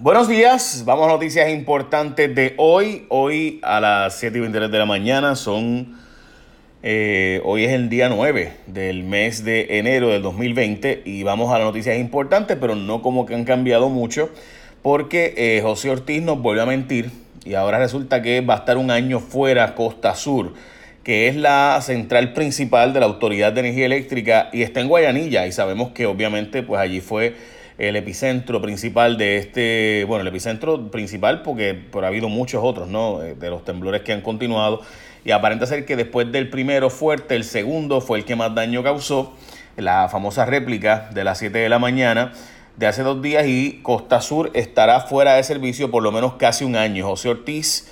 Buenos días, vamos a noticias importantes de hoy. Hoy a las 7 y 23 de la mañana son... Eh, hoy es el día 9 del mes de enero del 2020 y vamos a las noticias importantes, pero no como que han cambiado mucho, porque eh, José Ortiz nos volvió a mentir y ahora resulta que va a estar un año fuera Costa Sur, que es la central principal de la Autoridad de Energía Eléctrica y está en Guayanilla y sabemos que obviamente pues allí fue el epicentro principal de este, bueno, el epicentro principal porque por ha habido muchos otros, ¿no? Eh, de los temblores que han continuado y aparenta ser que después del primero fuerte, el segundo fue el que más daño causó, la famosa réplica de las 7 de la mañana de hace dos días y Costa Sur estará fuera de servicio por lo menos casi un año. José Ortiz,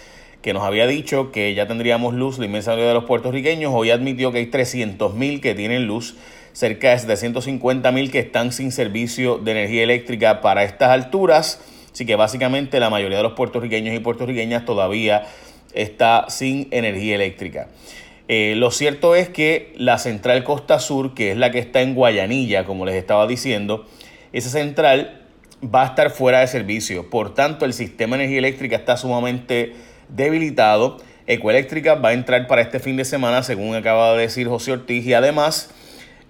que nos había dicho que ya tendríamos luz, la inmensa mayoría de los puertorriqueños, hoy admitió que hay 300 mil que tienen luz cerca de 750 mil que están sin servicio de energía eléctrica para estas alturas. Así que básicamente la mayoría de los puertorriqueños y puertorriqueñas todavía está sin energía eléctrica. Eh, lo cierto es que la central Costa Sur, que es la que está en Guayanilla, como les estaba diciendo, esa central va a estar fuera de servicio. Por tanto, el sistema de energía eléctrica está sumamente debilitado. Ecoeléctrica va a entrar para este fin de semana, según acaba de decir José Ortiz, y además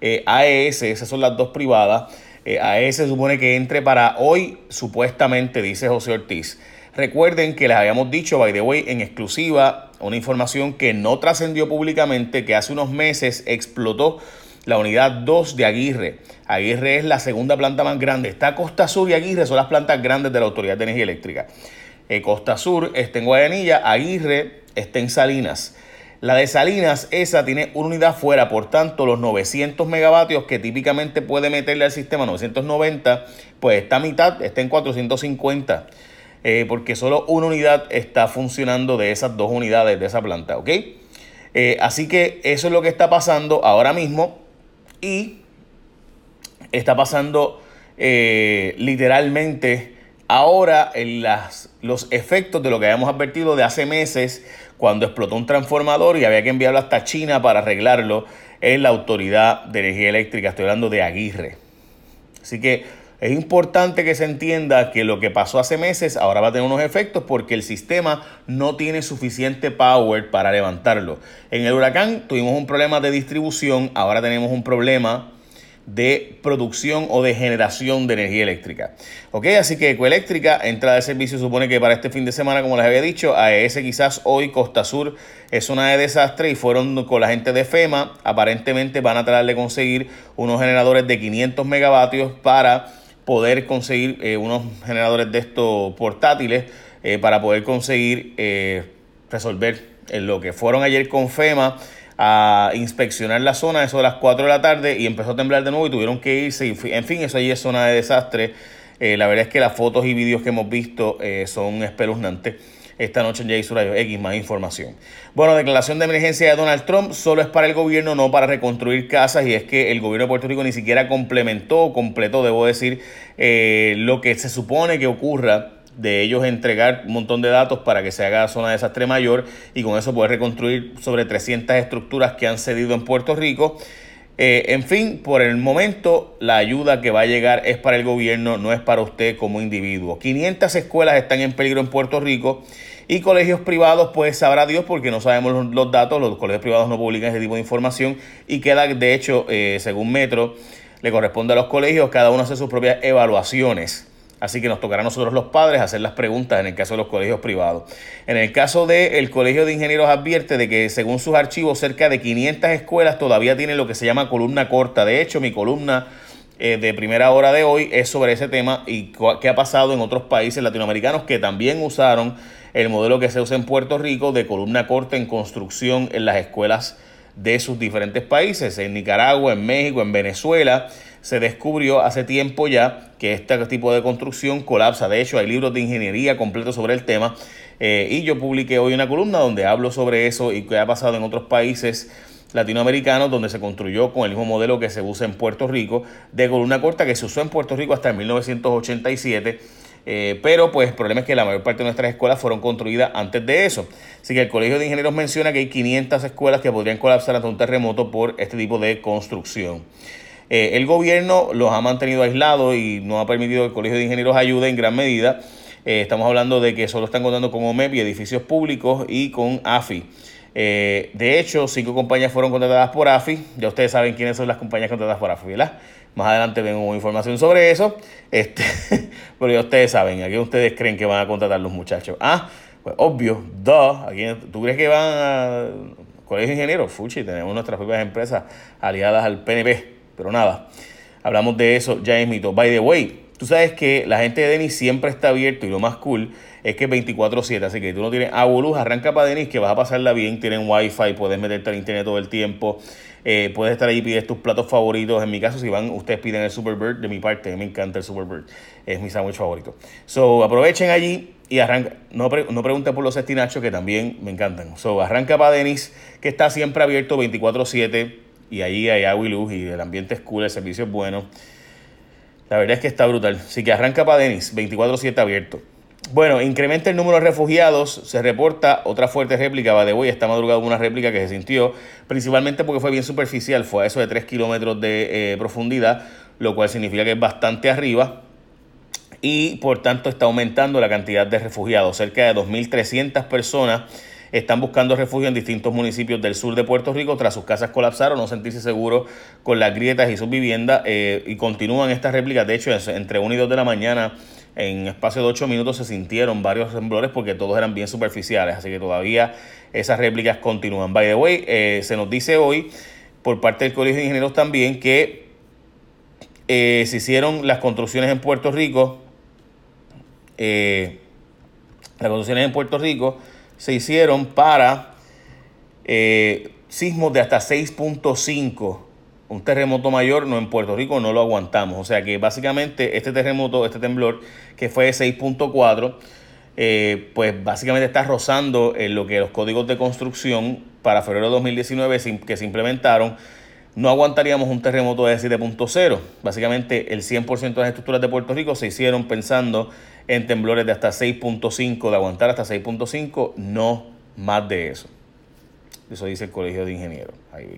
eh, AES, esas son las dos privadas. Eh, AES se supone que entre para hoy, supuestamente, dice José Ortiz. Recuerden que les habíamos dicho, by the way, en exclusiva, una información que no trascendió públicamente, que hace unos meses explotó la unidad 2 de Aguirre. Aguirre es la segunda planta más grande. Está Costa Sur y Aguirre son las plantas grandes de la Autoridad de Energía Eléctrica. Eh, Costa Sur está en Guayanilla, Aguirre está en Salinas. La de Salinas, esa tiene una unidad fuera, por tanto, los 900 megavatios que típicamente puede meterle al sistema 990, pues está a mitad, está en 450, eh, porque solo una unidad está funcionando de esas dos unidades de esa planta, ¿ok? Eh, así que eso es lo que está pasando ahora mismo y está pasando eh, literalmente ahora en las, los efectos de lo que habíamos advertido de hace meses cuando explotó un transformador y había que enviarlo hasta China para arreglarlo en la Autoridad de Energía Eléctrica. Estoy hablando de Aguirre. Así que es importante que se entienda que lo que pasó hace meses ahora va a tener unos efectos porque el sistema no tiene suficiente power para levantarlo. En el huracán tuvimos un problema de distribución, ahora tenemos un problema de producción o de generación de energía eléctrica. Ok, así que Ecoeléctrica, entrada de servicio, supone que para este fin de semana, como les había dicho, AES quizás hoy Costa Sur es zona de desastre y fueron con la gente de FEMA, aparentemente van a tratar de conseguir unos generadores de 500 megavatios para poder conseguir eh, unos generadores de estos portátiles eh, para poder conseguir eh, resolver lo que fueron ayer con FEMA a inspeccionar la zona, eso de las 4 de la tarde, y empezó a temblar de nuevo y tuvieron que irse. en fin, eso allí es zona de desastre. Eh, la verdad es que las fotos y vídeos que hemos visto eh, son espeluznantes. Esta noche en Jay Radio X, más información. Bueno, declaración de emergencia de Donald Trump solo es para el gobierno, no para reconstruir casas. Y es que el gobierno de Puerto Rico ni siquiera complementó completó, debo decir, eh, lo que se supone que ocurra de ellos entregar un montón de datos para que se haga zona de desastre mayor y con eso poder reconstruir sobre 300 estructuras que han cedido en Puerto Rico. Eh, en fin, por el momento la ayuda que va a llegar es para el gobierno, no es para usted como individuo. 500 escuelas están en peligro en Puerto Rico y colegios privados, pues sabrá Dios porque no sabemos los, datos, los colegios privados no publican ese tipo de información y queda, de hecho, eh, según Metro, le corresponde a los colegios, cada uno hace sus propias evaluaciones. Así que nos tocará a nosotros los padres hacer las preguntas en el caso de los colegios privados. En el caso del Colegio de Ingenieros advierte de que según sus archivos cerca de 500 escuelas todavía tienen lo que se llama columna corta. De hecho, mi columna eh, de primera hora de hoy es sobre ese tema y qué ha pasado en otros países latinoamericanos que también usaron el modelo que se usa en Puerto Rico de columna corta en construcción en las escuelas de sus diferentes países, en Nicaragua, en México, en Venezuela se descubrió hace tiempo ya que este tipo de construcción colapsa. De hecho, hay libros de ingeniería completos sobre el tema. Eh, y yo publiqué hoy una columna donde hablo sobre eso y qué ha pasado en otros países latinoamericanos donde se construyó con el mismo modelo que se usa en Puerto Rico de columna corta que se usó en Puerto Rico hasta 1987. Eh, pero pues el problema es que la mayor parte de nuestras escuelas fueron construidas antes de eso. Así que el Colegio de Ingenieros menciona que hay 500 escuelas que podrían colapsar ante un terremoto por este tipo de construcción. Eh, el gobierno los ha mantenido aislados y no ha permitido que el Colegio de Ingenieros ayude en gran medida. Eh, estamos hablando de que solo están contando con OMEP y edificios públicos y con AFI. Eh, de hecho, cinco compañías fueron contratadas por AFI. Ya ustedes saben quiénes son las compañías contratadas por AFI, ¿verdad? Más adelante vengo información sobre eso. Este, pero ya ustedes saben, ¿a quién ustedes creen que van a contratar los muchachos? Ah, pues obvio, dos. ¿Tú crees que van a colegio de ingenieros? Fuchi, tenemos nuestras propias empresas aliadas al PNP. Pero nada, hablamos de eso ya mito. By the way, Tú sabes que la gente de Denis siempre está abierto y lo más cool es que es 24-7. Así que tú no tienes aboluz, arranca para Denis que vas a pasarla bien. Tienen wifi, puedes meterte al internet todo el tiempo. Eh, puedes estar ahí pides tus platos favoritos. En mi caso, si van, ustedes piden el Superbird. De mi parte, me encanta el Superbird. Es mi sándwich favorito. So, aprovechen allí y arranca. No, no pregunten por los estinachos que también me encantan. So, arranca para Denis, que está siempre abierto 24-7. Y ahí hay agua y luz y el ambiente es cool, el servicio es bueno. La verdad es que está brutal. Así que arranca para Denis, 24-7 abierto. Bueno, incrementa el número de refugiados. Se reporta otra fuerte réplica. Va de hoy, esta madrugada una réplica que se sintió, principalmente porque fue bien superficial. Fue a eso de 3 kilómetros de eh, profundidad, lo cual significa que es bastante arriba. Y por tanto está aumentando la cantidad de refugiados. Cerca de 2.300 personas están buscando refugio en distintos municipios del sur de Puerto Rico tras sus casas colapsar o no sentirse seguros con las grietas y sus viviendas eh, y continúan estas réplicas. De hecho, entre 1 y 2 de la mañana, en espacio de 8 minutos, se sintieron varios temblores porque todos eran bien superficiales, así que todavía esas réplicas continúan. By the way, eh, se nos dice hoy por parte del Colegio de Ingenieros también que eh, se hicieron las construcciones en Puerto Rico. las construcciones en Puerto Rico se hicieron para eh, sismos de hasta 6.5. Un terremoto mayor no en Puerto Rico no lo aguantamos. O sea que básicamente este terremoto, este temblor que fue de 6.4, eh, pues básicamente está rozando en lo que los códigos de construcción para febrero de 2019 que se implementaron. No aguantaríamos un terremoto de 7.0. Básicamente el 100% de las estructuras de Puerto Rico se hicieron pensando en temblores de hasta 6.5, de aguantar hasta 6.5, no más de eso. Eso dice el Colegio de Ingenieros. Ahí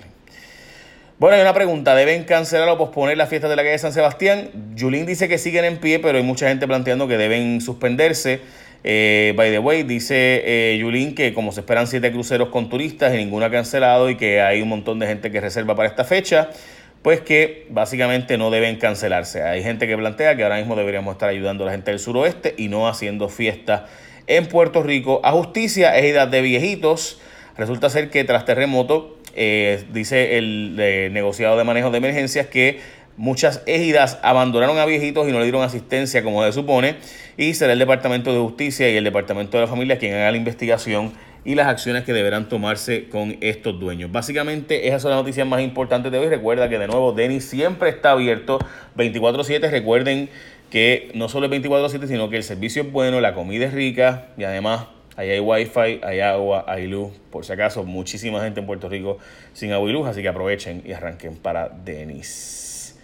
bueno, hay una pregunta. ¿Deben cancelar o posponer las fiestas de la calle de San Sebastián? Yulín dice que siguen en pie, pero hay mucha gente planteando que deben suspenderse. Eh, by the way, dice eh, Yulín que como se esperan siete cruceros con turistas y ninguno ha cancelado y que hay un montón de gente que reserva para esta fecha, pues que básicamente no deben cancelarse. Hay gente que plantea que ahora mismo deberíamos estar ayudando a la gente del suroeste y no haciendo fiesta en Puerto Rico. A justicia es edad de viejitos. Resulta ser que tras terremoto, eh, dice el eh, negociado de manejo de emergencias que muchas ejidas abandonaron a viejitos y no le dieron asistencia como se supone. Y será el Departamento de Justicia y el Departamento de la Familia quien haga la investigación y las acciones que deberán tomarse con estos dueños. Básicamente esas son las noticias más importantes de hoy. Recuerda que de nuevo Denis siempre está abierto 24/7. Recuerden que no solo es 24/7, sino que el servicio es bueno, la comida es rica y además ahí hay wifi, hay agua, hay luz. Por si acaso, muchísima gente en Puerto Rico sin agua y luz, así que aprovechen y arranquen para Denis.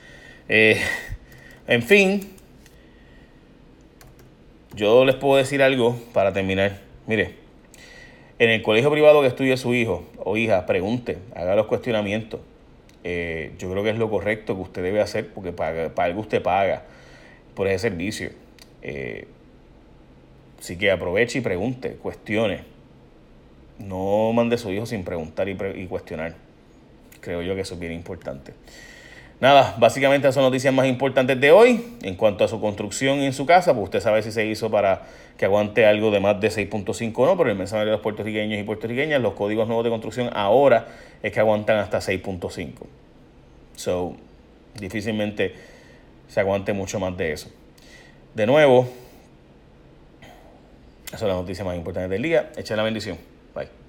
Eh, en fin, yo les puedo decir algo para terminar. Mire, en el colegio privado que estudie su hijo o hija, pregunte, haga los cuestionamientos. Eh, yo creo que es lo correcto que usted debe hacer porque para, para algo usted paga por ese servicio. Eh, así que aproveche y pregunte, cuestione. No mande a su hijo sin preguntar y, y cuestionar. Creo yo que eso es bien importante. Nada, básicamente esas son noticias más importantes de hoy. En cuanto a su construcción en su casa, pues usted sabe si se hizo para que aguante algo de más de 6.5 o no, pero el mensaje de los puertorriqueños y puertorriqueñas, los códigos nuevos de construcción ahora es que aguantan hasta 6.5. So, difícilmente se aguante mucho más de eso. De nuevo, esas son las noticias más importantes del día. Echa la bendición. Bye.